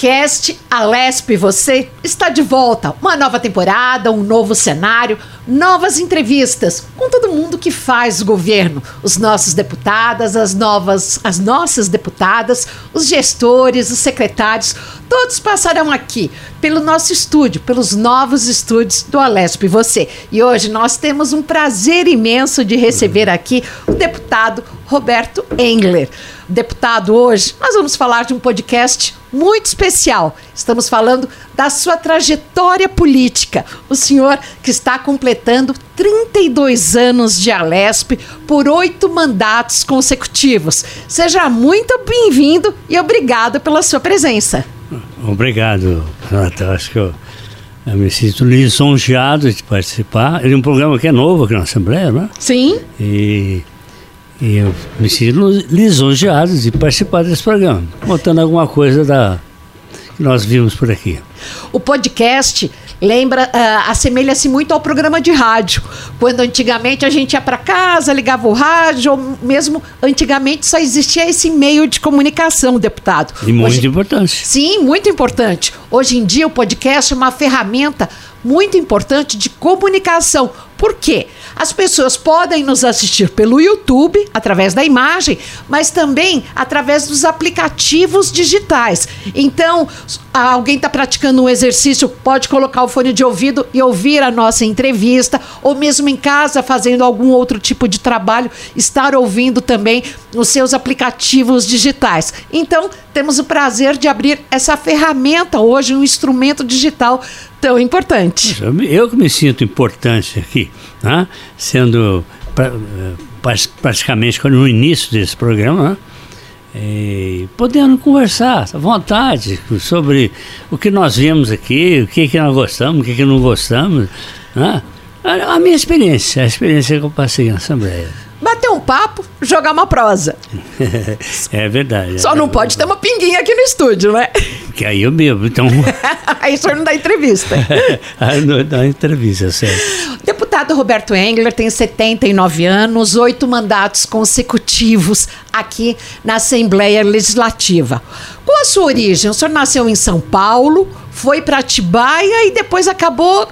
podcast Alesp Você está de volta. Uma nova temporada, um novo cenário, novas entrevistas com todo mundo que faz governo, os nossos deputadas, as novas, as nossas deputadas, os gestores, os secretários, todos passarão aqui pelo nosso estúdio, pelos novos estúdios do Alesp Você. E hoje nós temos um prazer imenso de receber aqui o deputado Roberto Engler. Deputado, hoje nós vamos falar de um podcast muito especial. Estamos falando da sua trajetória política. O senhor que está completando 32 anos de Alesp por oito mandatos consecutivos. Seja muito bem-vindo e obrigado pela sua presença. Obrigado, Renata. Acho que eu, eu me sinto lisonjeado de participar. É um programa que é novo aqui na Assembleia, né? Sim. E e eu me sinto lisonjeado de participar desse programa, contando alguma coisa da que nós vimos por aqui. O podcast lembra, uh, assemelha-se muito ao programa de rádio. Quando antigamente a gente ia para casa, ligava o rádio, ou mesmo antigamente só existia esse meio de comunicação, deputado. E muito Hoje, importante. Sim, muito importante. Hoje em dia o podcast é uma ferramenta muito importante de comunicação. Por quê? As pessoas podem nos assistir pelo YouTube, através da imagem, mas também através dos aplicativos digitais. Então, alguém está praticando um exercício, pode colocar o fone de ouvido e ouvir a nossa entrevista, ou mesmo em casa fazendo algum outro tipo de trabalho, estar ouvindo também os seus aplicativos digitais. Então, temos o prazer de abrir essa ferramenta hoje, um instrumento digital tão importante. Eu que me sinto importante aqui, né? sendo pra, praticamente no início desse programa, né? E podendo conversar à vontade sobre o que nós vimos aqui, o que, que nós gostamos, o que, que não gostamos. Né? A, minha experiência, a experiência que eu passei na Assembleia bater um papo, jogar uma prosa. é verdade. Só é não pode ter uma pinguinha aqui no estúdio, né? Que aí eu bebo, então. aí o senhor não dá entrevista. aí não dá entrevista, certo. Deputado Roberto Engler tem 79 anos, oito mandatos consecutivos aqui na Assembleia Legislativa. Qual a sua origem? O senhor nasceu em São Paulo, foi para Atibaia e depois acabou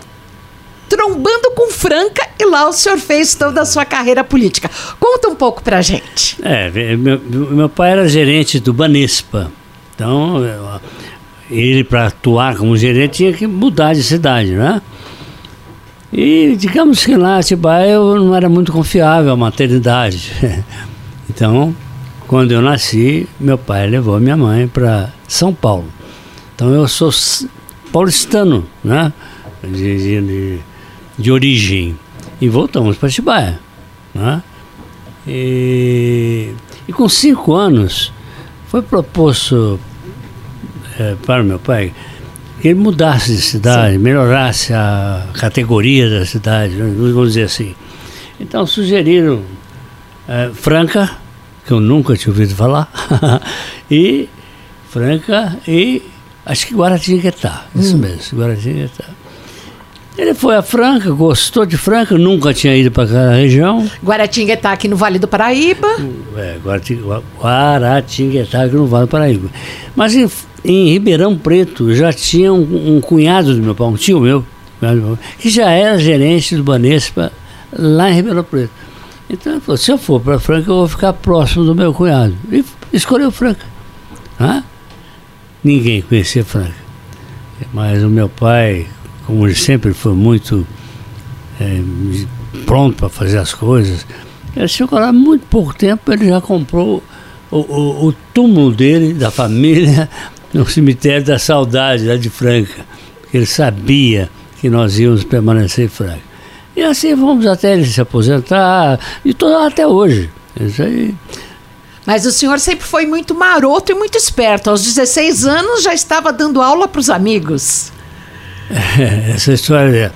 trombando com Franca e lá o senhor fez toda a sua carreira política. Conta um pouco pra gente. É, meu, meu pai era gerente do Banespa. Então, ele para atuar como gerente tinha que mudar de cidade, né? E digamos que lá Atibaia eu não era muito confiável a maternidade. Então, quando eu nasci, meu pai levou minha mãe para São Paulo. Então eu sou paulistano, né? De, de, de, de origem. E voltamos para Atibaia. Né? E, e com cinco anos foi proposto é, para meu pai que ele mudasse de cidade, Sim. melhorasse a categoria da cidade, né? vamos dizer assim. Então sugeriram é, Franca, que eu nunca tinha ouvido falar, e Franca e acho que Guaratinguetá, isso hum. mesmo, Guaratinguetá. Ele foi a Franca, gostou de Franca, nunca tinha ido para aquela região. Guaratinguetá aqui no Vale do Paraíba. É, Guaratinguetá aqui no Vale do Paraíba. Mas em, em Ribeirão Preto já tinha um, um, cunhado do meu pai, um tio meu, que já era gerente do Banespa lá em Ribeirão Preto. Então ele falou, se eu for para Franca, eu vou ficar próximo do meu cunhado. E escolheu Franca. Ninguém conhecia Franca. Mas o meu pai, como ele sempre foi muito é, pronto para fazer as coisas, ele chegou lá muito pouco tempo, ele já comprou o, o, o túmulo dele, da família, no cemitério da saudade, lá de Franca. Porque ele sabia que nós íamos permanecer em Franca. E assim vamos até ele se aposentar, e tô até hoje. Isso aí. Mas o senhor sempre foi muito maroto e muito esperto. Aos 16 anos já estava dando aula para os amigos. essa história.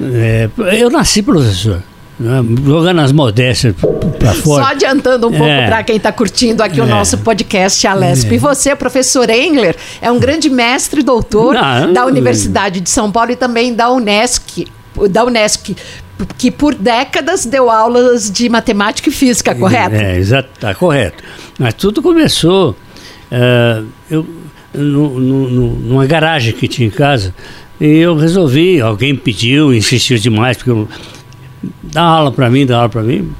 É, eu nasci professor. Né, jogando as modéstias para fora. Só adiantando um pouco é, para quem está curtindo aqui é, o nosso podcast Alesp. É. E você, professor Engler, é um grande mestre e doutor não, da Universidade de São Paulo e também da Unesc, da Unesc que por décadas deu aulas de matemática e física, correto? É, exato, tá correto. Mas tudo começou. Uh, eu, no, no, no, numa garagem que tinha em casa. E eu resolvi, alguém pediu, insistiu demais, porque eu, dá aula para mim, dá aula para mim.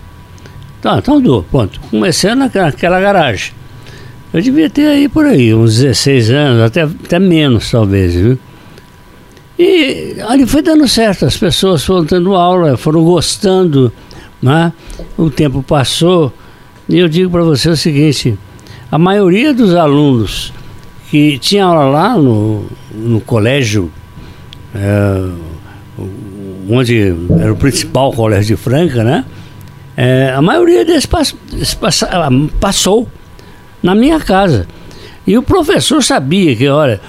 Tá, então dou, pronto. Comecei naquela, naquela garagem. Eu devia ter aí por aí, uns 16 anos, até, até menos talvez, viu? E ali foi dando certo, as pessoas foram tendo aula, foram gostando, né? o tempo passou, e eu digo para você o seguinte, a maioria dos alunos que tinha aula lá no, no colégio, onde era o principal colégio de Franca, né? É, a maioria deles pass, pass, passou na minha casa. E o professor sabia que, olha,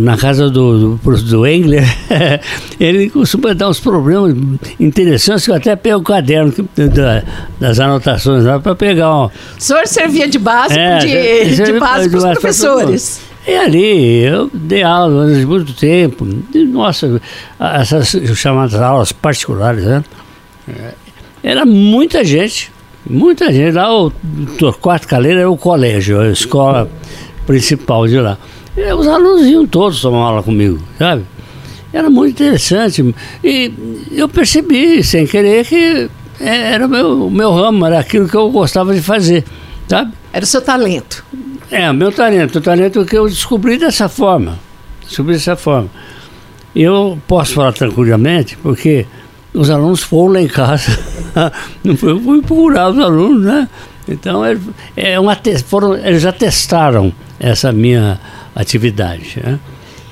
na casa do, do, do Engler, ele costuma dar uns problemas interessantes que eu até pego o caderno da, das anotações lá para pegar. Ó. O senhor servia de base é, de, de base para os professores. E ali eu dei aula durante muito tempo. E, nossa, essas chamadas aulas particulares, né? Era muita gente, muita gente. Lá o Torquato Caleiro era o colégio, a escola principal de lá. E os alunos iam todos tomar aula comigo, sabe? Era muito interessante. E eu percebi, sem querer, que era o meu, meu ramo, era aquilo que eu gostava de fazer, sabe? Era o seu talento. É, meu talento. O talento que eu descobri dessa forma. Descobri dessa forma. Eu posso falar tranquilamente, porque os alunos foram lá em casa. Não fui procurar os alunos, né? Então, é, é uma, foram, eles já testaram essa minha atividade. Né?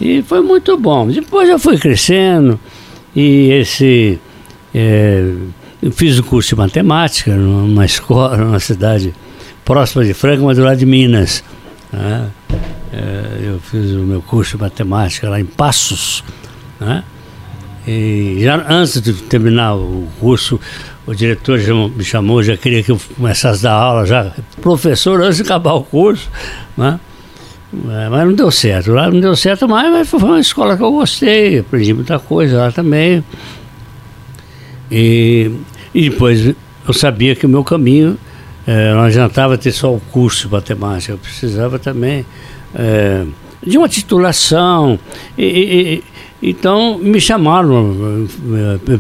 E foi muito bom. Depois eu fui crescendo e esse. É, eu fiz um curso de matemática numa escola, numa cidade próxima de Franca, mas do lado de Minas. Né? É, eu fiz o meu curso de matemática lá em Passos. Né? E já antes de terminar o curso, o diretor já me chamou, já queria que eu começasse a dar aula, já professor antes de acabar o curso. Né? É, mas não deu certo. Lá não deu certo mais, mas foi uma escola que eu gostei, aprendi muita coisa lá também. E, e depois eu sabia que o meu caminho é, não adiantava ter só o curso de matemática, eu precisava também é, de uma titulação. E, e, então me chamaram, é,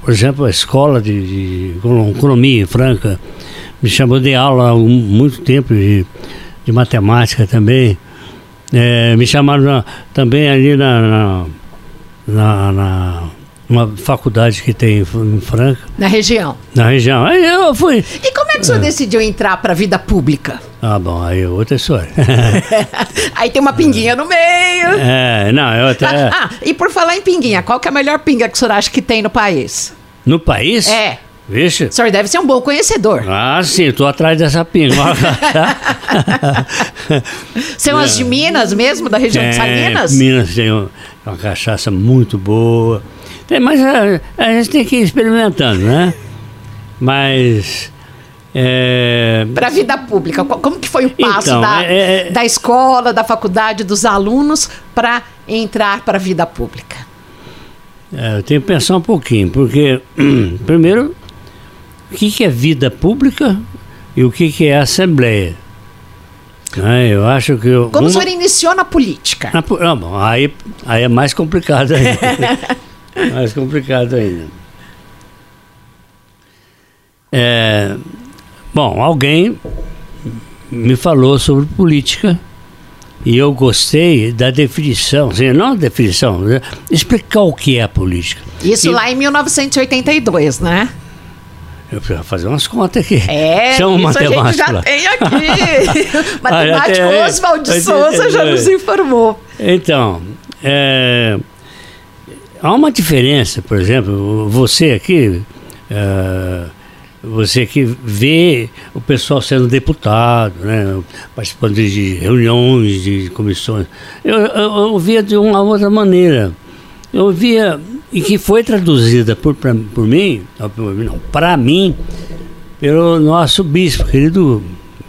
por exemplo, a escola de, de economia Franca me chamou de aula há muito tempo de de matemática também. É, me chamaram também ali na, na, na, na uma faculdade que tem em Franca. Na região. Na região. Aí eu fui. E como é que o senhor é. decidiu entrar para a vida pública? Ah, bom, aí é outra história. aí tem uma pinguinha no meio. É, não, eu até. Ah, ah, e por falar em pinguinha, qual que é a melhor pinga que o senhor acha que tem no país? No país? É. Vixe. O senhor deve ser um bom conhecedor. Ah, sim, estou atrás dessa pinga. São é. as de Minas mesmo, da região de Salinas? Minas tem uma cachaça muito boa. Tem, mas a, a, gente tem que ir experimentando, né? Mas. É... Para a vida pública, como que foi o passo então, da, é, é... da escola, da faculdade, dos alunos para entrar para a vida pública? É, eu tenho que pensar um pouquinho, porque, primeiro, o que, que é vida pública e o que, que é assembleia. É, eu acho que. Eu, Como uma... o senhor iniciou na política? Na, não, bom, aí, aí é mais complicado ainda. mais complicado ainda. É, bom, alguém me falou sobre política e eu gostei da definição, não a definição, né, explicar o que é a política. Isso e, lá em 1982, né? Eu preciso fazer umas contas aqui. É, Chama um matemático a gente já tem aqui. matemático ah, Oswald de Souza já nos informou. Então, é, há uma diferença, por exemplo, você aqui, é, você que vê o pessoal sendo deputado, né, participando de reuniões, de comissões. Eu, eu, eu via de uma outra maneira. Eu via e que foi traduzida por, pra, por mim, não, para mim, pelo nosso bispo, querido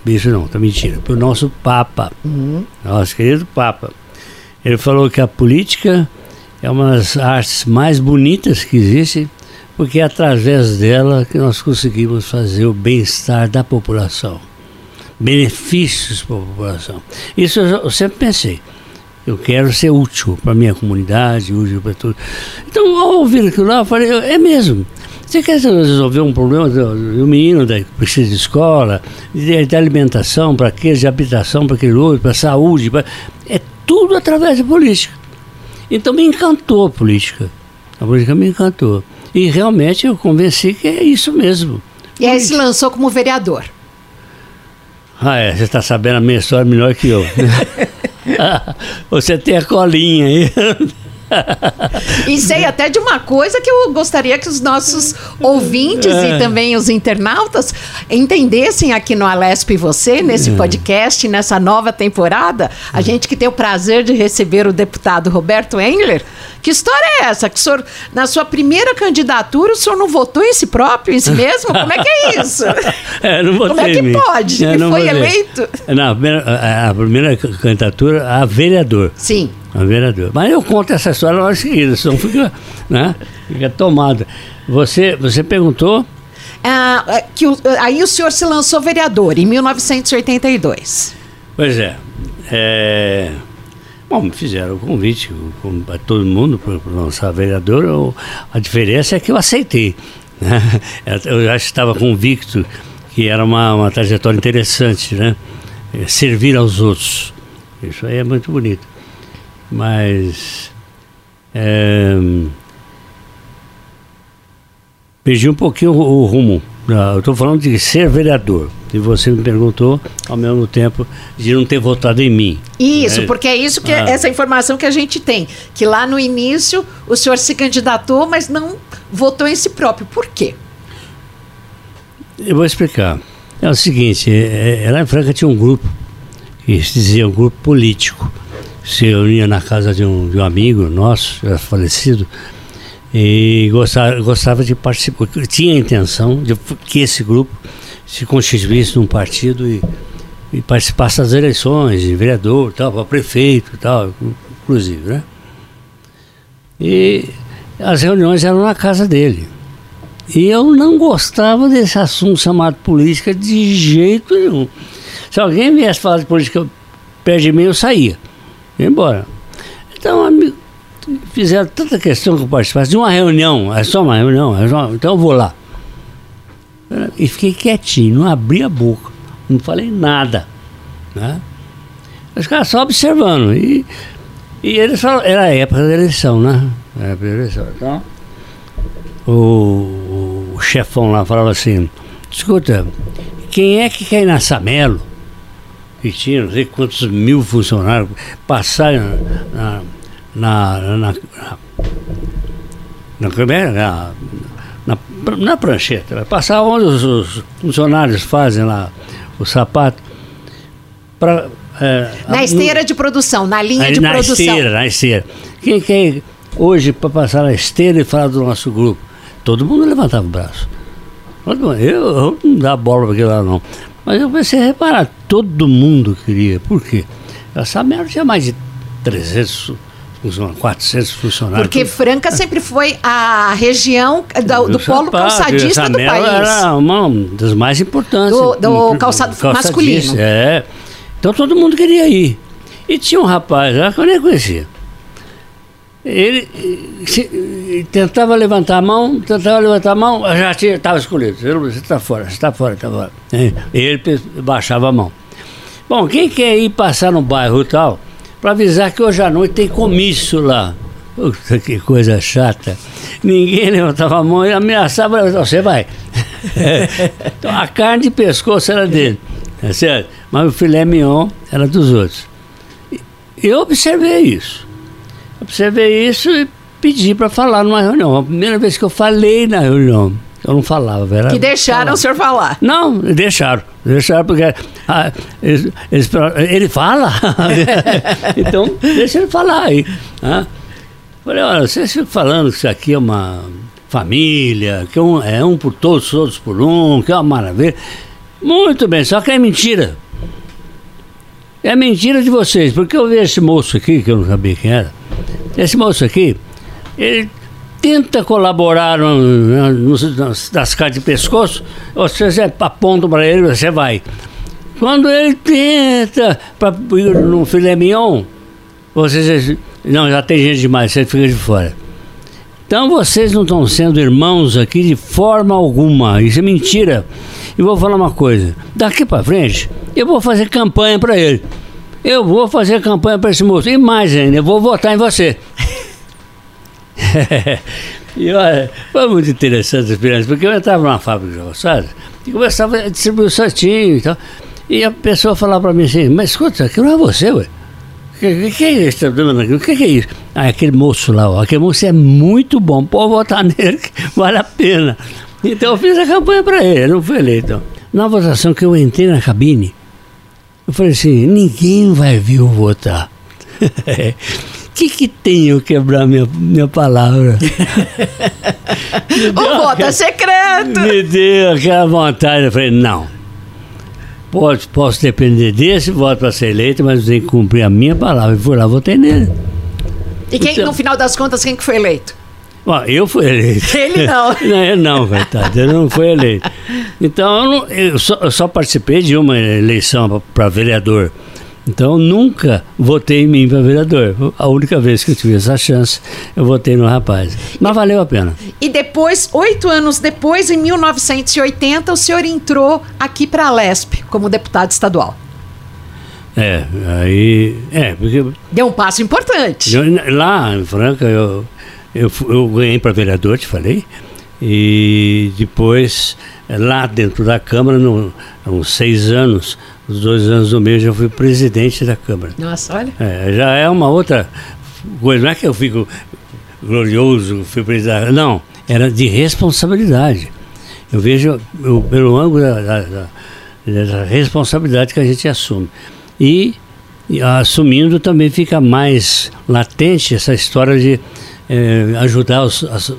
bispo não, tá mentira, pelo nosso Papa, uhum. nosso querido Papa. Ele falou que a política é uma das artes mais bonitas que existe, porque é através dela que nós conseguimos fazer o bem-estar da população. benefícios para a população. Isso eu, sempre pensei. Eu quero ser útil para minha comunidade, útil para tudo. Então, ao ouvir aquilo lá, eu falei, é mesmo. Você quer resolver um problema do menino que precisa de escola, de, de alimentação, para aquele, de habitação para aquele outro, para saúde, pra, é tudo através da política. Então me encantou a política. A política me encantou. E realmente eu convenci que é isso mesmo. E aí se lançou como vereador. Ah, é, você está sabendo a minha história melhor que eu. você tem a colinha aí. e sei até de uma coisa que eu gostaria que os nossos ouvintes é. e também os internautas entendessem aqui no Alesp e Você, nesse é. podcast, nessa nova temporada. A gente que tem o prazer de receber o deputado Roberto Engler. Que história é essa? Que o senhor, na sua primeira candidatura, o senhor não votou em si próprio, em si mesmo? Como é que é isso? É, não votei Como é que pode? É, Ele foi votei. eleito? Não, a primeira, a primeira candidatura a vereador. Sim. A vereador. Mas eu conto essa história logo em seguida, senão fica, né, fica tomada. Você, você perguntou? Ah, é, que o, aí o senhor se lançou vereador em 1982. Pois é. é bom, me fizeram o convite para todo mundo para lançar vereador. Eu, a diferença é que eu aceitei. Né? Eu já estava convicto que era uma, uma trajetória interessante, né? É, servir aos outros. Isso aí é muito bonito mas é, perdi um pouquinho o, o rumo. Ah, eu estou falando de ser vereador. E você me perguntou, ao mesmo tempo, de não ter votado em mim. Isso, né? porque é isso que ah. essa informação que a gente tem. Que lá no início o senhor se candidatou, mas não votou em si próprio. Por quê? Eu vou explicar. É o seguinte, é, é, lá em Franca tinha um grupo, que se dizia um grupo político se reunia na casa de um, de um amigo nosso, já falecido, e gostava, gostava de participar, tinha a intenção de que esse grupo se constituísse num partido e, e participasse das eleições, de vereador, tal, para prefeito, tal, inclusive, né? E as reuniões eram na casa dele. E eu não gostava desse assunto chamado política de jeito nenhum. Se alguém viesse falar de política perto de mim, eu saía embora. Então, fizeram tanta questão que eu participasse de uma reunião, é só uma reunião, é só, então eu vou lá. E fiquei quietinho, não abri a boca, não falei nada. Né? Os caras só observando. E, e eles falaram, era a época da eleição, né? Era a época da eleição. Então, o, o chefão lá falava assim, escuta, quem é que quer ir na Samelo? Que tinha não sei quantos mil funcionários, passaram na, na, na, na, na, na, na prancheta, passar onde os, os, funcionários fazem lá o sapato. É, na esteira no, de produção, na linha de na produção. Na esteira, na esteira. Quem quer hoje para passar na esteira e falar do nosso grupo? Todo mundo levantava o braço. Eu, eu não dá bola para aquilo lá não. Mas eu comecei a reparar, todo mundo queria. Por quê? Essa merda tinha mais de 300 400 funcionários. Porque Franca sempre foi a região do, do polo calçadista do país. Era uma das mais importantes. Do, do calçado masculino. É. Então todo mundo queria ir. E tinha um rapaz lá que eu nem conhecia. Ele se, tentava levantar a mão, tentava levantar a mão, já estava escolhido. Você está fora, você está fora, está fora. Ele baixava a mão. Bom, quem quer ir passar no bairro tal, para avisar que hoje à noite tem comício lá. Puta, que coisa chata. Ninguém levantava a mão e ameaçava, você vai. então, a carne de pescoço era dele, é certo? Mas o filé mignon era dos outros. Eu observei isso. Observei isso e pedi para falar numa reunião. A primeira vez que eu falei na reunião, eu não falava, era. Que deixaram falar. o senhor falar? Não, deixaram. Deixaram porque. Ah, eles, ele fala? então, deixa ele falar aí. Ah. Falei, olha, vocês ficam falando que isso aqui é uma família, que é um, é um por todos, todos por um, que é uma maravilha. Muito bem, só que é mentira. É mentira de vocês, porque eu vi esse moço aqui, que eu não sabia quem era. Esse moço aqui, ele tenta colaborar nas, nas de pescoço, você aponta para ele, você vai. Quando ele tenta para no filé mignon, vocês não, já tem gente demais, você fica de fora. Então vocês não estão sendo irmãos aqui de forma alguma. Isso é mentira. E vou falar uma coisa: daqui para frente, eu vou fazer campanha para ele. Eu vou fazer campanha para esse moço. E mais ainda, eu vou votar em você. e olha, foi muito interessante a experiência, porque eu entrava numa fábrica de roçadas e começava a distribuir o santinho e tal. E a pessoa falava para mim assim, mas escuta, aquilo não é você, ué. O que, que, é isso? O que, que, é isso? Ah, aquele moço lá, ó, aquele moço é muito bom, pode votar nele, que vale a pena. Então eu fiz a campanha para ele, não foi eleito. Na votação que eu entrei na cabine, eu falei assim, ninguém vai vir eu votar. O que, que tem eu quebrar minha, minha palavra? o voto é secreto! Me deu aquela vontade, eu falei, não. Pode, posso depender desse voto para ser eleito, mas tem que cumprir a minha palavra. E fui lá, votei nele. E quem, então, no final das contas, quem que foi eleito? Bom, eu fui eleito. Ele não. não, eu não, coitado, ele não foi eleito. Então, eu, não, eu, só, eu só participei de uma eleição para vereador. Então, nunca votei em mim para vereador. A única vez que eu tive essa chance, eu votei no rapaz. Mas valeu a pena. E depois, oito anos depois, em 1980, o senhor entrou aqui para a Lesp como deputado estadual. É, aí. É, porque. Deu um passo importante. Eu, lá em Franca, eu, eu, eu ganhei para vereador, te falei. E depois, lá dentro da Câmara, no, há uns seis anos, os dois anos do meio, já fui presidente da Câmara. Nossa, olha. É, já é uma outra coisa. Não é que eu fico glorioso, fui presidente. Não, era de responsabilidade. Eu vejo eu, pelo ângulo da, da, da, da responsabilidade que a gente assume. E, e assumindo também fica mais latente essa história de é, ajudar os, as,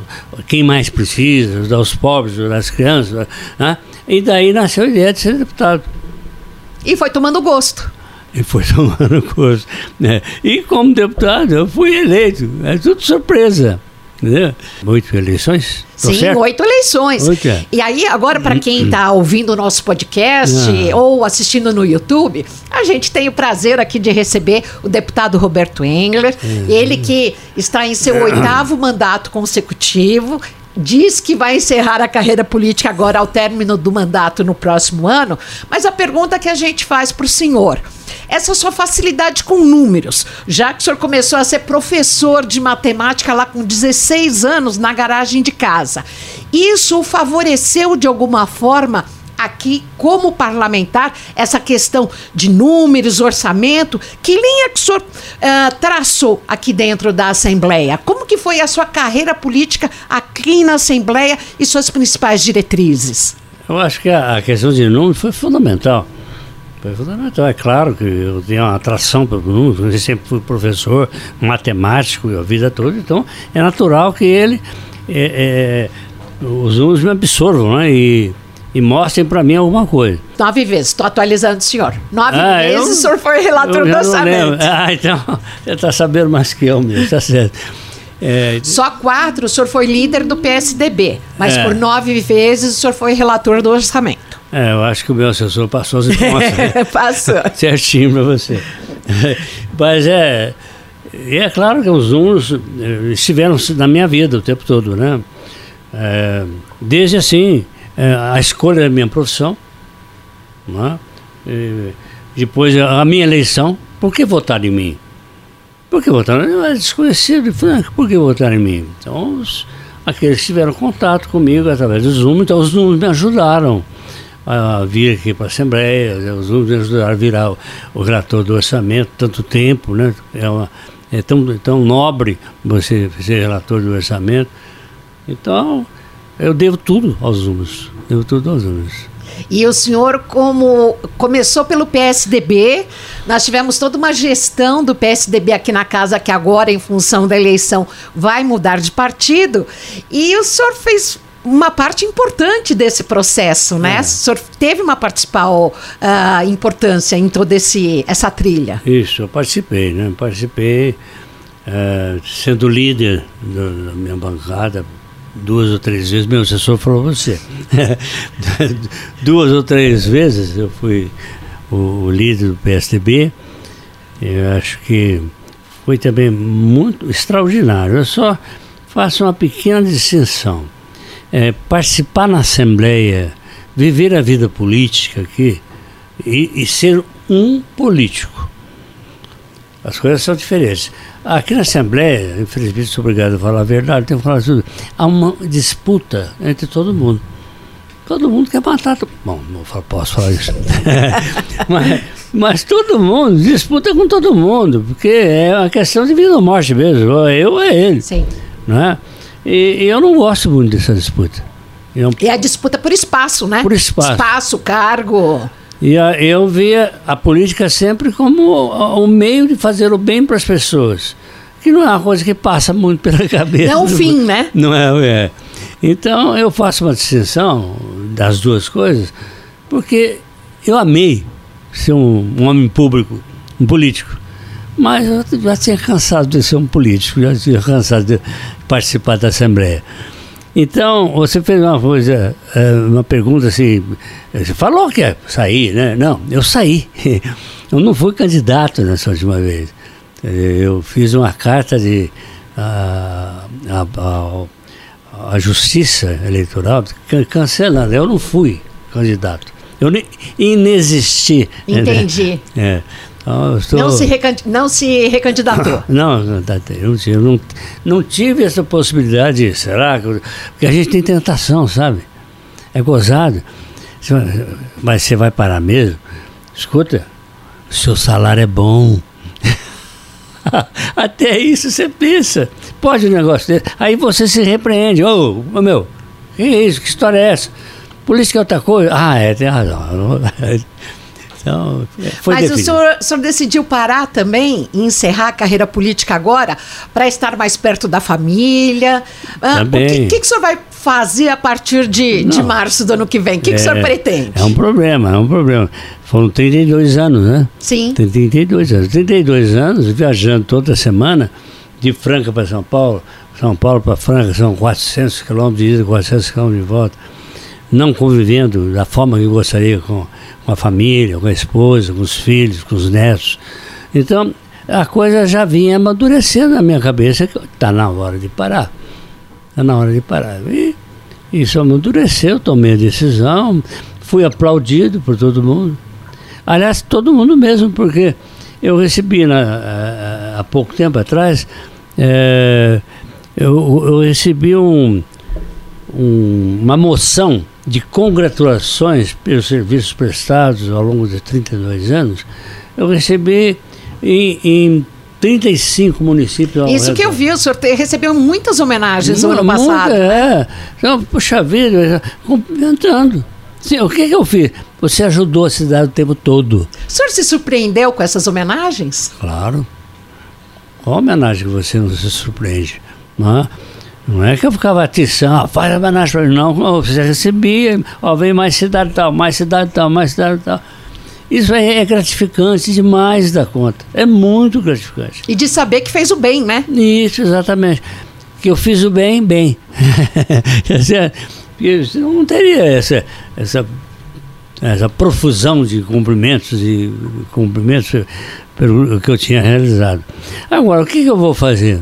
quem mais precisa, ajudar os pobres, ajudar as crianças. Né? E daí nasceu a ideia de ser deputado. E foi tomando gosto. E foi tomando gosto. Né? E como deputado, eu fui eleito. É tudo surpresa. Entendeu? Oito eleições? Sim, certo? oito eleições. Oito, é. E aí, agora, para quem está ouvindo o nosso podcast ah. ou assistindo no YouTube, a gente tem o prazer aqui de receber o deputado Roberto Engler, uhum. ele que está em seu oitavo mandato consecutivo diz que vai encerrar a carreira política agora ao término do mandato no próximo ano, mas a pergunta que a gente faz para o senhor essa sua facilidade com números, já que o senhor começou a ser professor de matemática lá com 16 anos na garagem de casa. Isso o favoreceu de alguma forma aqui, como parlamentar, essa questão de números, orçamento? Que linha que o senhor uh, traçou aqui dentro da Assembleia? Como que foi a sua carreira política aqui na Assembleia e suas principais diretrizes? Eu acho que a questão de números foi fundamental. Foi fundamental. É claro que eu tenho uma atração pelo número, eu sempre fui professor, matemático a vida toda, então é natural que ele, é, é, os números me absorvam, né? E, e mostrem para mim alguma coisa. Nove vezes, estou atualizando o senhor. Nove ah, vezes eu, o senhor foi relator do orçamento. Ah, então, você está sabendo mais que eu mesmo, está certo. É, Só quatro o senhor foi líder do PSDB, mas é. por nove vezes o senhor foi relator do orçamento. É, eu acho que o meu assessor passou as informações. passou. Certinho para você. Mas é. E é claro que os números eh, estiveram na minha vida o tempo todo, né? É, desde assim, é, a escolha da minha profissão, né? E depois a minha eleição, por que votar em mim? Por que votar? Eu era desconhecido, por que votar em mim? Então, os, aqueles que tiveram contato comigo através do Zoom, então os números me ajudaram a vir aqui para a Assembleia, os números me ajudaram a virar o, o relator do orçamento, tanto tempo, né? É, uma, é tão, tão nobre você ser relator do orçamento. Então, eu devo tudo aos números, devo tudo aos números. E o senhor, como começou pelo PSDB, nós tivemos toda uma gestão do PSDB aqui na casa, que agora, em função da eleição, vai mudar de partido. E o senhor fez uma parte importante desse processo, né? É. O senhor teve uma participação uh, importância em toda esse, essa trilha. Isso, eu participei, né? Participei uh, sendo líder da minha bancada duas ou três vezes, meu assessor falou você. duas ou três vezes eu fui o, líder do PSDB. Eu acho que foi também muito extraordinário. Eu só faço uma pequena distinção. É, participar na Assembleia, viver a vida política aqui e, e ser um político. As coisas são diferentes. Aqui na Assembleia, infelizmente sou obrigado a falar a verdade, tenho que falar tudo. Há uma disputa entre todo mundo. Todo mundo quer matar. Bom, não posso falar isso. mas, mas todo mundo disputa com todo mundo, porque é uma questão de vida ou morte mesmo. Eu ou é ele. Sim. Não é? E, e, eu não gosto muito dessa disputa. Eu, e a disputa por espaço, né? Por espaço. Espaço, cargo. E a, eu via a política sempre como o, o meio de fazer o bem para as pessoas. Que não é uma coisa que passa muito pela cabeça. Não é o fim, né? Não é, é. Então eu faço uma distinção das duas coisas, porque eu amei ser um, um homem público, um político. Mas eu já tinha cansado de ser um político, já tinha cansado de participar da Assembleia. Então, você fez uma coisa, eh, uma pergunta assim, você falou que ia sair, né? Não, eu saí. Eu não fui candidato nessa última vez. Eu fiz uma carta de a, a, a Justiça Eleitoral cancelando. Eu não fui candidato. Eu nem, inexisti. Entendi. É. Estou... não, se não se recandidatou? não, não, eu não, não tive essa possibilidade. Será? Porque a gente tem tentação, sabe? É gozado. Mas você vai parar mesmo? Escuta, seu salário é bom. Até isso você pensa. Pode um negócio desse. Aí você se repreende. Ô, oh, meu, que isso? Que história é essa? Política é outra coisa? Ah, é, tem razão. Então, foi Mas o senhor, o senhor, decidiu parar também e encerrar a carreira política agora para estar mais perto da família. Também. O que, que, que o senhor vai fazer a partir de, de março do ano que vem? O que, é, que o senhor é, pretende? É um problema, é um problema. Foram 32 anos, né? Sim. 32 anos. 32 anos, viajando toda semana, de Franca para São Paulo, São Paulo para Franca, são 400 quilômetros de ida, 400 quilômetros de volta. Não convivendo da forma que gostaria com com a família, com a esposa, com os filhos, com os netos. Então, a coisa já vinha amadurecendo na minha cabeça que está na hora de parar. Está na hora de parar. E isso amadureceu, tomei a decisão, fui aplaudido por todo mundo. Aliás, todo mundo mesmo, porque eu recebi na, há pouco tempo atrás, é, eu, eu, recebi um, um, uma moção de congratulações pelos serviços prestados ao longo de 32 anos, eu recebi em, em 35 municípios. Isso que eu vi, o senhor recebeu muitas homenagens no ano passado. É, então, puxa vida, cumprimentando. Sim, o que, que eu fiz? Você ajudou a cidade o tempo todo. O senhor se surpreendeu com essas homenagens? Claro. Qual homenagem que você não se surpreende? Não é? Não é que eu ficava atiçando, faz homenagem para não, você recebia, ó, vem mais cidade tal, mais cidade tal, mais cidade tal. Isso é, é gratificante demais da conta. É muito gratificante. E de saber que fez o bem, né? Isso, exatamente. Que eu fiz o bem, bem. Porque não teria essa, essa, essa profusão de cumprimentos e cumprimentos pelo que eu tinha realizado. Agora, o que, que eu vou fazer?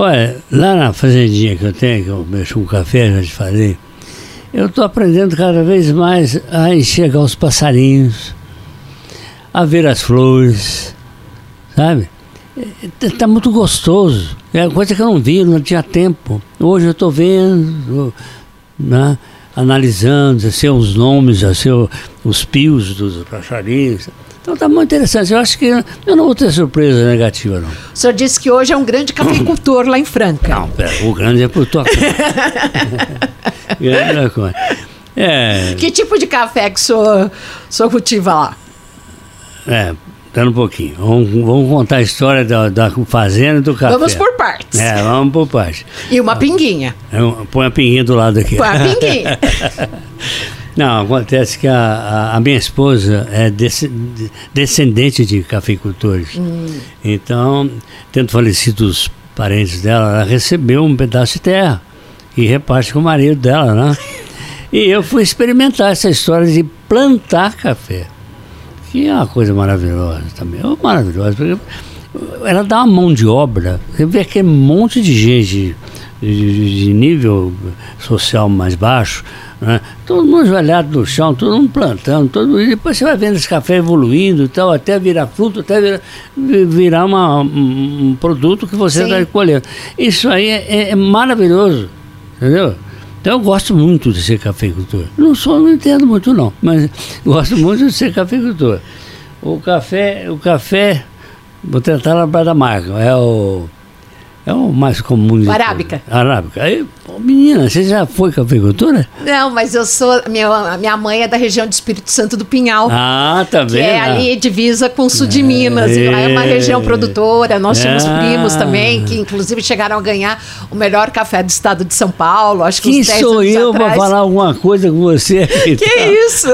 Olha, lá na fazendinha que eu tenho, que eu mexo com café, já te falei, eu estou aprendendo cada vez mais a enxergar os passarinhos, a ver as flores, sabe? Está muito gostoso. É coisa que eu não vi, não tinha tempo. Hoje eu estou vendo, né, analisando assim, os nomes, assim, os pios dos passarinhos. Então está muito interessante. Eu acho que eu não vou ter surpresa negativa, não. O senhor disse que hoje é um grande cafeicultor lá em Franca. Não, pera, o grande é por tua grande coisa. É. Que tipo de café que o senhor, o senhor cultiva lá? É, dando um pouquinho. Vamos, vamos, contar a história da, da fazenda do café. Vamos por partes. É, vamos por partes. E uma pinguinha. É, põe a pinguinha do lado aqui. Põe a pinguinha. Não, acontece que a, a, minha esposa é descendente de cafeicultores. Hum. Então, tendo falecido os parentes dela, ela recebeu um pedaço de terra e reparte com o marido dela, né? E eu fui experimentar essa história de plantar café. que é uma coisa maravilhosa também. É maravilhosa. Porque ela dá uma mão de obra. Você vê aquele monte de gente de, de nível social mais baixo, né? todo mundo joelhado no chão, todo mundo plantando, todo mundo, depois você vai vendo esse café evoluindo e tal, até virar fruto, até virar, virar uma, um, produto que você está colhendo. Isso aí é, é, é maravilhoso, entendeu? Então eu gosto muito de ser cafeicultor. Não sou, não entendo muito não, mas gosto muito de ser cafeicultor. O café, o café, vou tentar lembrar da marca, é o é o mais comum de. Arábica. Arábica. Aí, menina, você já foi cafeicultora? Não, mas eu sou. Minha, minha mãe é da região de Espírito Santo do Pinhal. Ah, tá vendo? Que é ali divisa com o sul de Minas. É, é uma região produtora. Nós tínhamos ah. primos também, que inclusive chegaram a ganhar o melhor café do estado de São Paulo. Acho que Quem sou eu para falar alguma coisa com você? que isso?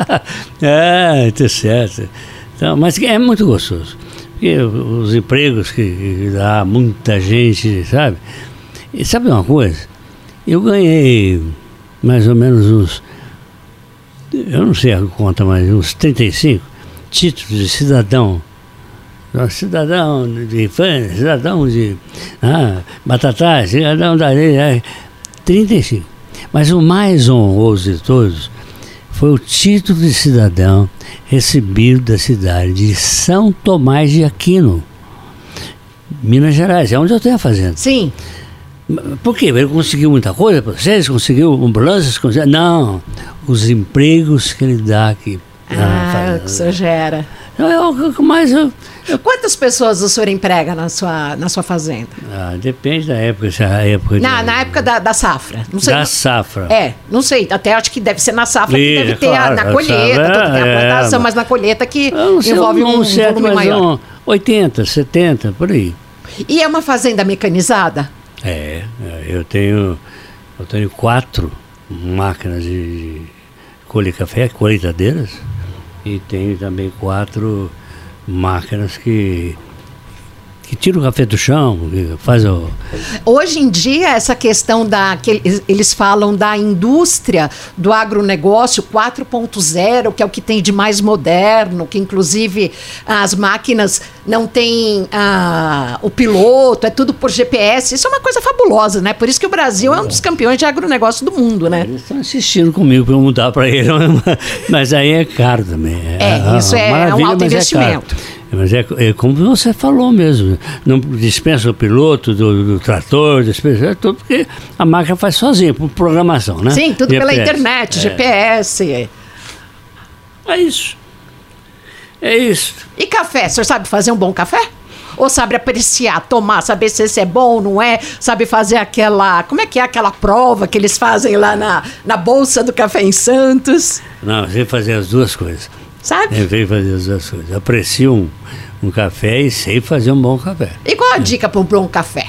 é, tá certo. Então, mas é muito gostoso. Porque os empregos que dá muita gente, sabe? E sabe uma coisa? Eu ganhei mais ou menos uns, eu não sei a conta, mas uns 35 títulos de cidadão. Cidadão de infância, cidadão de ah, cidadão da areia. 35. Mas o mais honroso de todos foi o título de cidadão recebido da cidade de São Tomás de Aquino, Minas Gerais, é onde eu tenho a fazenda. Sim. Por quê? Ele conseguiu muita coisa para vocês? Conseguiu ambulâncias? Conseguiu... Não, os empregos que ele dá aqui. Ah, o que o senhor gera. É o que mais eu, eu... Quantas pessoas o senhor emprega na sua, na sua fazenda? Ah, depende da época. Se a época na, de... na época da, da safra. Não sei, da safra. É, não sei. Até acho que deve ser na safra Isso, que deve ter claro, a, na colheita, safra, tem a é, plantação, é, mas na colheita que envolve um, um certo, volume maior. Um 80, 70, por aí. E é uma fazenda mecanizada? É, é, eu tenho, eu tenho quatro máquinas de colher café, colheitadeiras e tenho também quatro máquinas que que tira o café do chão, faz o... Hoje em dia, essa questão da. que eles falam da indústria do agronegócio 4.0, que é o que tem de mais moderno, que inclusive as máquinas não têm ah, o piloto, é tudo por GPS. Isso é uma coisa fabulosa, né? Por isso que o Brasil é um dos campeões de agronegócio do mundo, né? Eles estão insistindo comigo para eu mudar para ele, mas aí é caro também. É, é isso é, um alto é investimento. É mas é, é, como você falou mesmo, não dispensa o piloto do, do trator, dispensa é tudo porque a máquina faz sozinha, por programação, né? Sim, tudo GPS. pela internet, é. GPS. É isso. É isso. E café? O senhor sabe fazer um bom café? Ou sabe apreciar, tomar, saber se esse é bom ou não é? Sabe fazer aquela. Como é que é aquela prova que eles fazem lá na, na Bolsa do Café em Santos? Não, eu sei fazer as duas coisas sabe? Eu veio fazer as duas coisas. Aprecio um, um café e sei fazer um bom café. E qual a dica para um bom café?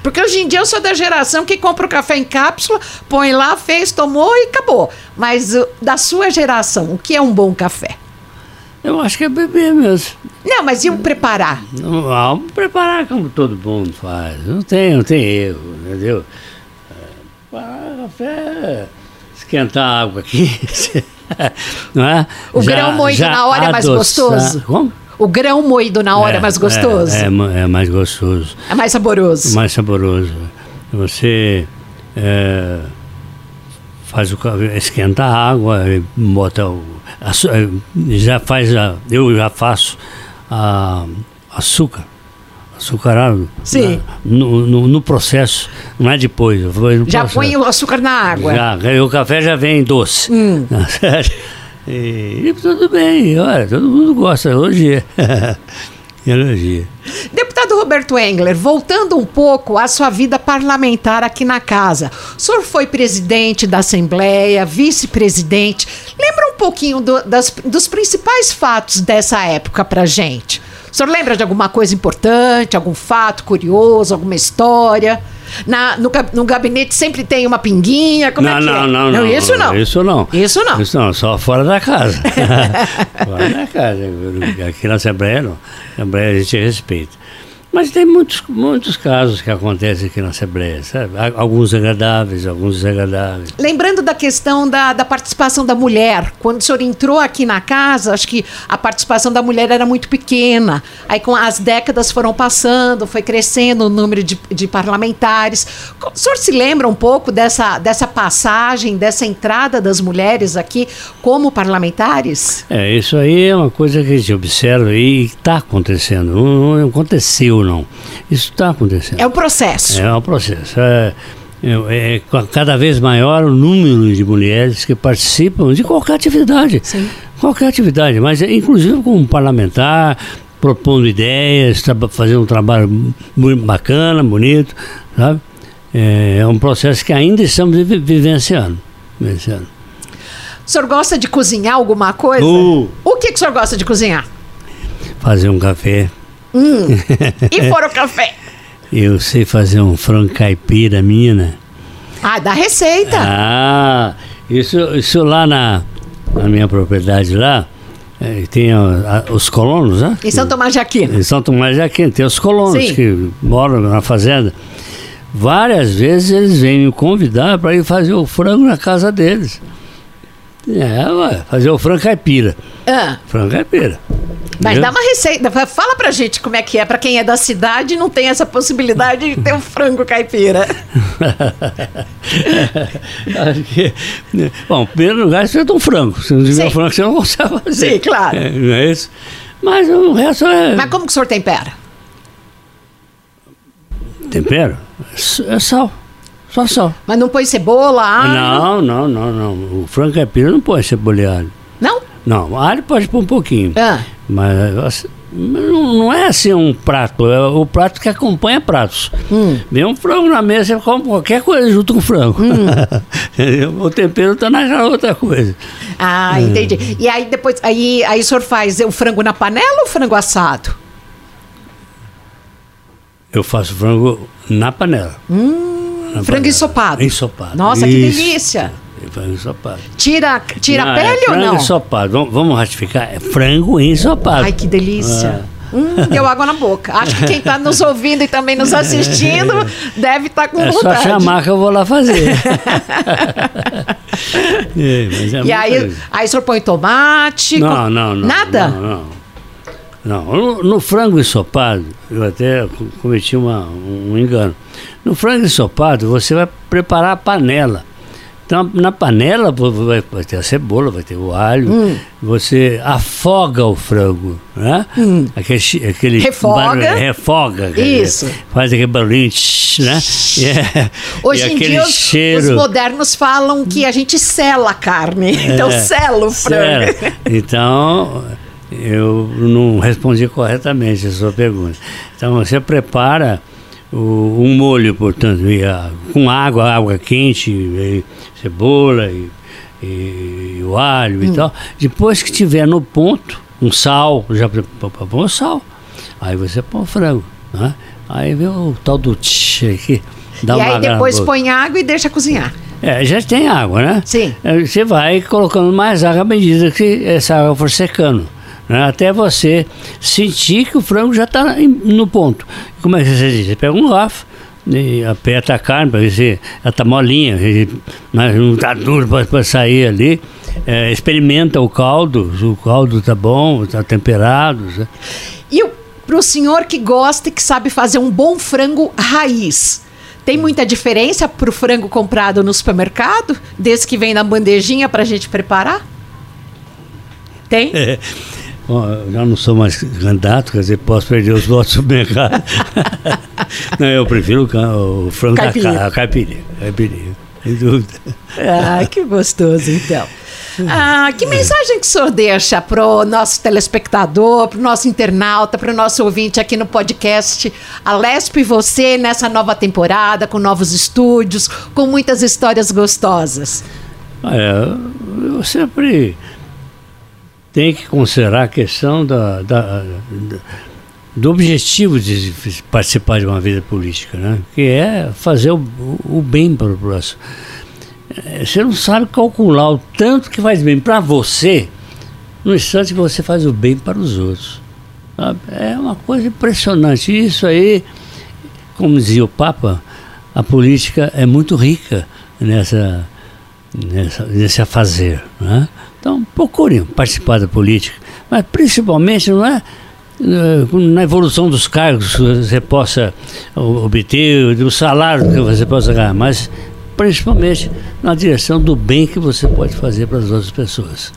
Porque hoje em dia eu sou da geração que compra o café em cápsula, põe lá, fez, tomou e acabou. Mas uh, da sua geração, o que é um bom café? Eu acho que é beber mesmo. Não, mas e o preparar? Não, preparar como todo mundo faz. Não tem, não tem erro, entendeu? É, café, esquentar a água aqui. é? O já, grão moído na hora é mais gostoso? Como? O grão moído na hora é, é mais gostoso? É, é, é, mais gostoso. É mais saboroso? Mais saboroso. Você é, faz o esquenta a água, bota o, já faz a, eu já faço a, açúcar açucarado Sim. Né? No, no, no, processo, não é depois. já põe o açúcar na água. Já, o café já vem doce. Hum. E, e, tudo bem, olha, todo mundo gosta, elogia. elogia. Deputado Roberto Engler, voltando um pouco à sua vida parlamentar aqui na casa. O senhor foi presidente da Assembleia, vice-presidente. Lembra um pouquinho do, das, dos principais fatos dessa época pra gente? O senhor lembra de alguma coisa importante, algum fato curioso, alguma história? Na, no, no gabinete sempre tem uma pinguinha? Como não, é que não, é? não, não, Isso não. Isso não. Isso não. Isso não, só fora da casa. fora da casa. Aqui na Assembleia não. Na Assembleia a gente respeita. Mas tem muitos, muitos casos que acontecem aqui na Assembleia, sabe? Alguns agradáveis, alguns desagradáveis. Lembrando da questão da, da participação da mulher, quando o senhor entrou aqui na casa, acho que a participação da mulher era muito pequena. Aí, com as décadas foram passando, foi crescendo o número de, de parlamentares. O senhor se lembra um pouco dessa, dessa passagem, dessa entrada das mulheres aqui como parlamentares? É, isso aí é uma coisa que a gente observa e está acontecendo. Não, não aconteceu não. Isso está acontecendo. É o processo. É o processo. É, é, é, cada vez maior o número de mulheres que participam de qualquer atividade. Sim. Qualquer atividade, mas é, inclusive como parlamentar, propondo ideias, fazendo um trabalho muito bacana, bonito, sabe? É, é um processo que ainda estamos vivenciando. vivenciando. O senhor gosta de cozinhar alguma coisa? Uh. O que, que o senhor gosta de cozinhar? Fazer um café. Hum. E fora o café? Eu sei fazer um frango caipira, mina. Ah, dá receita. Ah, isso, isso lá na, na minha propriedade lá, é, tem a, a, os colonos, né? Em São Tomás de Aquino. Em São Tomás de Aquino, tem os colonos Sim. que moram na fazenda. Várias vezes eles vêm me convidar para ir fazer o frango na casa deles. É, ué, fazer o frango caipira. Ah. Frango caipira. Mas dá uma receita, fala pra gente como é que é, pra quem é da cidade e não tem essa possibilidade de ter um frango caipira. bom, em primeiro lugar, você tem um frango. Se não tiver frango, você não consegue fazer. Sim, claro. É, não é isso? Mas o resto é. Mas como que o senhor tempera? Tempero? É sal. Só sal. Mas não põe cebola, alho? Não, não, não, não. O frango caipira não põe cebola e alho. Não? Não, alho pode pôr um pouquinho. Ah. Mas não é assim um prato, é o prato que acompanha pratos. Hum. Vem um frango na mesa, você come qualquer coisa junto com o frango. Hum. o tempero está na outra coisa. Ah, é. entendi. E aí depois, aí, aí o senhor faz o frango na panela ou frango assado? Eu faço frango na panela. Hum, na frango panela. ensopado. Ensopado. Nossa, Isso. que delícia. Frango ensopado. Tira, tira não, a pele é ou não? Frango ensopado. Vamos, vamos ratificar. É frango ensopado. Ai, que delícia. Ah. Hum, deu água na boca. Acho que quem está nos ouvindo e também nos assistindo deve estar tá com é vontade. É só chamar que eu vou lá fazer. é, é e aí, aí o senhor põe tomate? Não, com... não, não. Nada? Não, não. não. No, no, frango ensopado, eu até cometi uma, um engano. No frango ensopado, você vai preparar a panela. Então, na panela vai, vai, ter a cebola, vai ter o alho, hum. você afoga o frango, né? Hum. Aquele, aquele refoga. Barulho, refoga. Isso. Faz aquele barulhinho, né? É, Hoje e em dia cheiro... os, modernos falam que a gente sela a carne, é, então sela o frango. Sela. Então, eu não respondi corretamente a sua pergunta. Então, você prepara o, um molho, portanto, a, com água, água quente, e cebola e, e, o alho hum. e tal. Depois que tiver no ponto, um sal, já põe o sal. Aí você põe o frango, né? Aí vem o tal do tch aqui. Dá e aí depois põe água e deixa cozinhar. É, já tem água, né? Sim. Você vai colocando mais água à medida que essa água for secando né? até você sentir que o frango já está no ponto. Como é que você diz? Você pega um garfo, e aperta a carne para ver se ela está molinha, né? não está duro para sair ali. É, experimenta o caldo, o caldo está bom, está temperado. Né? E para o senhor que gosta e que sabe fazer um bom frango raiz, tem muita diferença para o frango comprado no supermercado, desse que vem na bandejinha para a gente preparar? Tem? É. Bom, eu já não sou mais candidato, quer dizer, posso perder os votos do mercado. não, eu prefiro o, o frango caipirinha. da caipirinha, caipirinha, sem dúvida. Ah, que gostoso, então. Ah, que mensagem que o senhor deixa para o nosso telespectador, para o nosso internauta, para o nosso ouvinte aqui no podcast Alesp e você nessa nova temporada, com novos estúdios, com muitas histórias gostosas? É, eu sempre tem que considerar a questão da, da, da, do objetivo de participar de uma vida política, né? que é fazer o, o bem para o próximo. É, você não sabe calcular o tanto que faz bem para você no instante que você faz o bem para os outros. É uma coisa impressionante. Isso aí, como dizia o Papa, a política é muito rica nessa, nessa, nesse afazer. Né? Então, procurem participar da política, mas principalmente não é eh, na evolução dos cargos que você possa obter, do salário que você possa ganhar, mas principalmente na direção do bem que você pode fazer para as outras pessoas.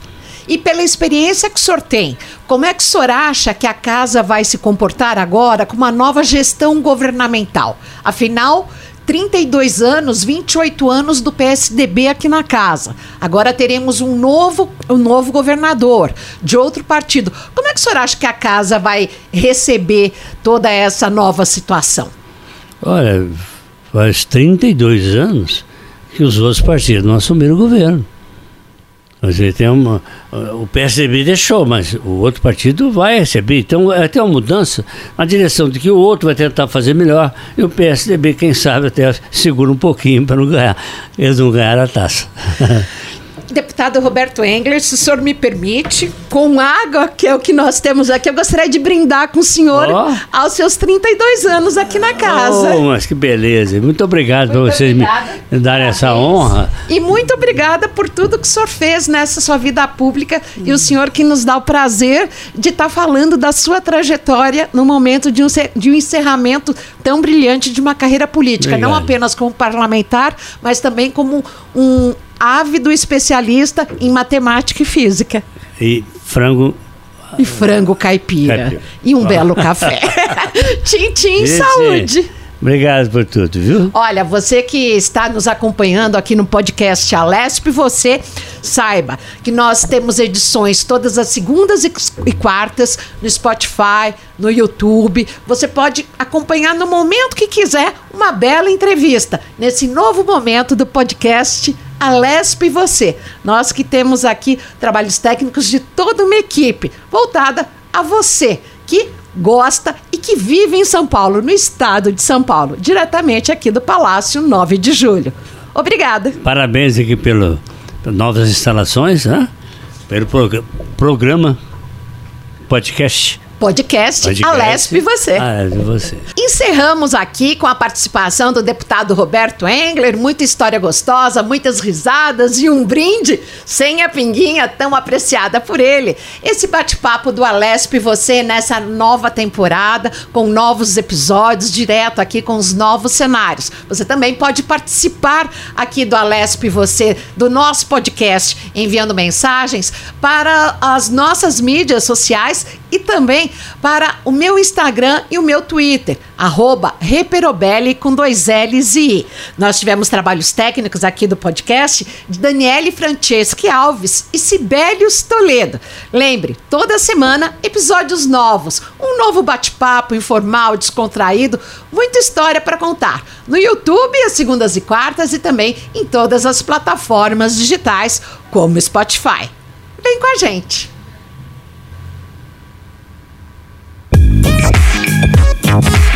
E pela experiência que o senhor tem, como é que o senhor acha que a casa vai se comportar agora com uma nova gestão governamental? Afinal, 32 anos, 28 anos do PSDB aqui na casa. Agora teremos um novo, um novo governador de outro partido. Como é que o senhor acha que a casa vai receber toda essa nova situação? Olha, faz 32 anos que os outros partidos não assumiram o governo. Dizer, tem uma, o PSDB deixou, mas o outro partido vai receber. Então é até uma mudança na direção de que o outro vai tentar fazer melhor e o PSDB, quem sabe, até segura um pouquinho para não ganhar. Eles não ganharam a taça. Deputado Roberto Engler, se o senhor me permite, com água, que é o que nós temos aqui, eu gostaria de brindar com o senhor oh. aos seus 32 anos aqui na casa. Oh, mas que beleza. Muito obrigado muito por vocês me darem essa honra. E muito obrigada por tudo que o senhor fez nessa sua vida pública hum. e o senhor que nos dá o prazer de estar tá falando da sua trajetória no momento de um, de um encerramento tão brilhante de uma carreira política, obrigado. não apenas como parlamentar, mas também como um ávido especialista em matemática e física. E frango. E frango caipira. caipira. E um belo café. tchim, tchim, saúde. Obrigado por tudo, viu? Olha, você que está nos acompanhando aqui no podcast Alesp, você saiba que nós temos edições todas as segundas e quartas no Spotify, no YouTube. Você pode acompanhar no momento que quiser uma bela entrevista nesse novo momento do podcast Alesp e você. Nós que temos aqui trabalhos técnicos de toda uma equipe voltada a você que gosta e que vive em São Paulo, no estado de São Paulo, diretamente aqui do Palácio 9 de Julho. Obrigada. Parabéns aqui pelo, novas instalações, né? pelo prog programa podcast podcast, podcast Alesp Você. Alesp Você. Encerramos aqui com a participação do deputado Roberto Engler, muita história gostosa, muitas risadas e um brinde sem a pinguinha tão apreciada por ele. Esse bate-papo do Alesp Você nessa nova temporada, com novos episódios, direto aqui com os novos cenários. Você também pode participar aqui do Alesp Você, do nosso podcast, enviando mensagens para as nossas mídias sociais e também para o meu Instagram e o meu Twitter, arroba Reperobelli com dois L's e I. Nós tivemos trabalhos técnicos aqui do podcast de Daniele Franceschi Alves e Sibelius Toledo. Lembre, toda semana episódios novos, um novo bate-papo informal, descontraído, muita história para contar. No YouTube, às segundas e quartas e também em todas as plataformas digitais, como Spotify. Vem com a gente! Bye.